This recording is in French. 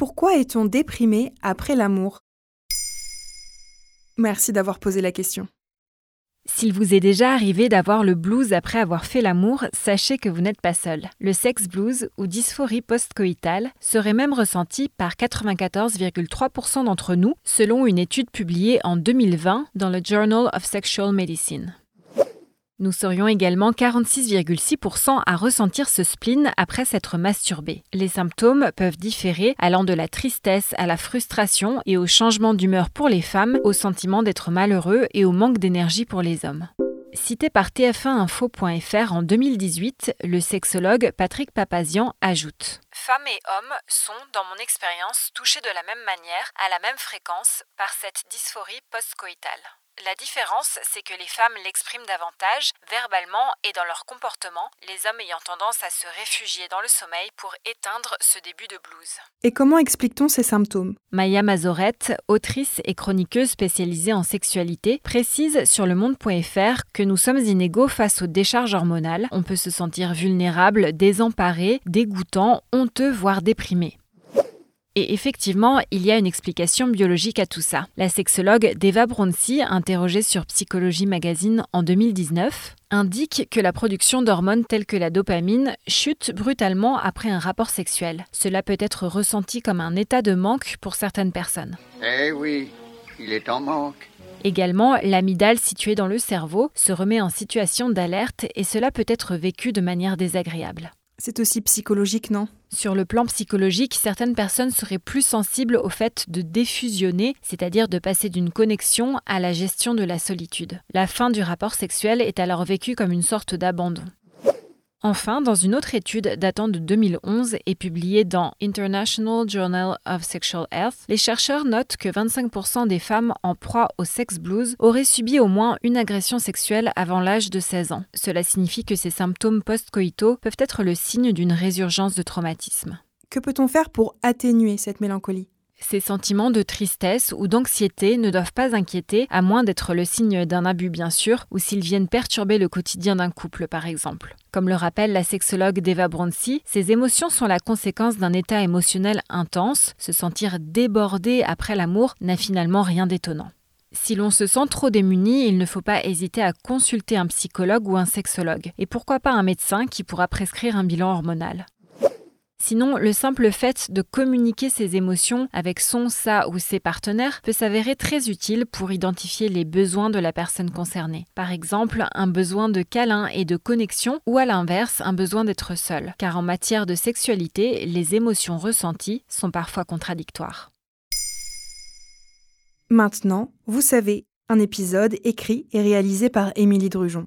Pourquoi est-on déprimé après l'amour? Merci d'avoir posé la question. S'il vous est déjà arrivé d'avoir le blues après avoir fait l'amour, sachez que vous n'êtes pas seul. Le sex blues ou dysphorie post-coïtale serait même ressenti par 94,3% d'entre nous, selon une étude publiée en 2020 dans le Journal of Sexual Medicine. Nous serions également 46,6% à ressentir ce spleen après s'être masturbé. Les symptômes peuvent différer allant de la tristesse à la frustration et au changement d'humeur pour les femmes, au sentiment d'être malheureux et au manque d'énergie pour les hommes. Cité par TF1info.fr en 2018, le sexologue Patrick Papazian ajoute Femmes et hommes sont, dans mon expérience, touchés de la même manière, à la même fréquence, par cette dysphorie post-coïtale. La différence, c'est que les femmes l'expriment davantage, verbalement et dans leur comportement, les hommes ayant tendance à se réfugier dans le sommeil pour éteindre ce début de blues. Et comment explique-t-on ces symptômes? Maya Mazorette, autrice et chroniqueuse spécialisée en sexualité, précise sur le monde.fr que nous sommes inégaux face aux décharges hormonales. On peut se sentir vulnérable, désemparé, dégoûtant, honteux, voire déprimé. Et effectivement, il y a une explication biologique à tout ça. La sexologue Deva Bronsi, interrogée sur Psychologie Magazine en 2019, indique que la production d'hormones telles que la dopamine chute brutalement après un rapport sexuel. Cela peut être ressenti comme un état de manque pour certaines personnes. Eh oui, il est en manque. Également, l'amygdale située dans le cerveau se remet en situation d'alerte et cela peut être vécu de manière désagréable. C'est aussi psychologique, non? Sur le plan psychologique, certaines personnes seraient plus sensibles au fait de défusionner, c'est-à-dire de passer d'une connexion à la gestion de la solitude. La fin du rapport sexuel est alors vécue comme une sorte d'abandon. Enfin, dans une autre étude datant de 2011 et publiée dans International Journal of Sexual Health, les chercheurs notent que 25% des femmes en proie au sex blues auraient subi au moins une agression sexuelle avant l'âge de 16 ans. Cela signifie que ces symptômes post-coïtaux peuvent être le signe d'une résurgence de traumatisme. Que peut-on faire pour atténuer cette mélancolie? Ces sentiments de tristesse ou d'anxiété ne doivent pas inquiéter, à moins d'être le signe d'un abus bien sûr, ou s'ils viennent perturber le quotidien d'un couple par exemple. Comme le rappelle la sexologue Deva Bronsi, ces émotions sont la conséquence d'un état émotionnel intense. Se sentir débordé après l'amour n'a finalement rien d'étonnant. Si l'on se sent trop démuni, il ne faut pas hésiter à consulter un psychologue ou un sexologue, et pourquoi pas un médecin qui pourra prescrire un bilan hormonal? Sinon, le simple fait de communiquer ses émotions avec son, sa ou ses partenaires peut s'avérer très utile pour identifier les besoins de la personne concernée. Par exemple, un besoin de câlin et de connexion ou à l'inverse, un besoin d'être seul. Car en matière de sexualité, les émotions ressenties sont parfois contradictoires. Maintenant, vous savez, un épisode écrit et réalisé par Émilie Drujon.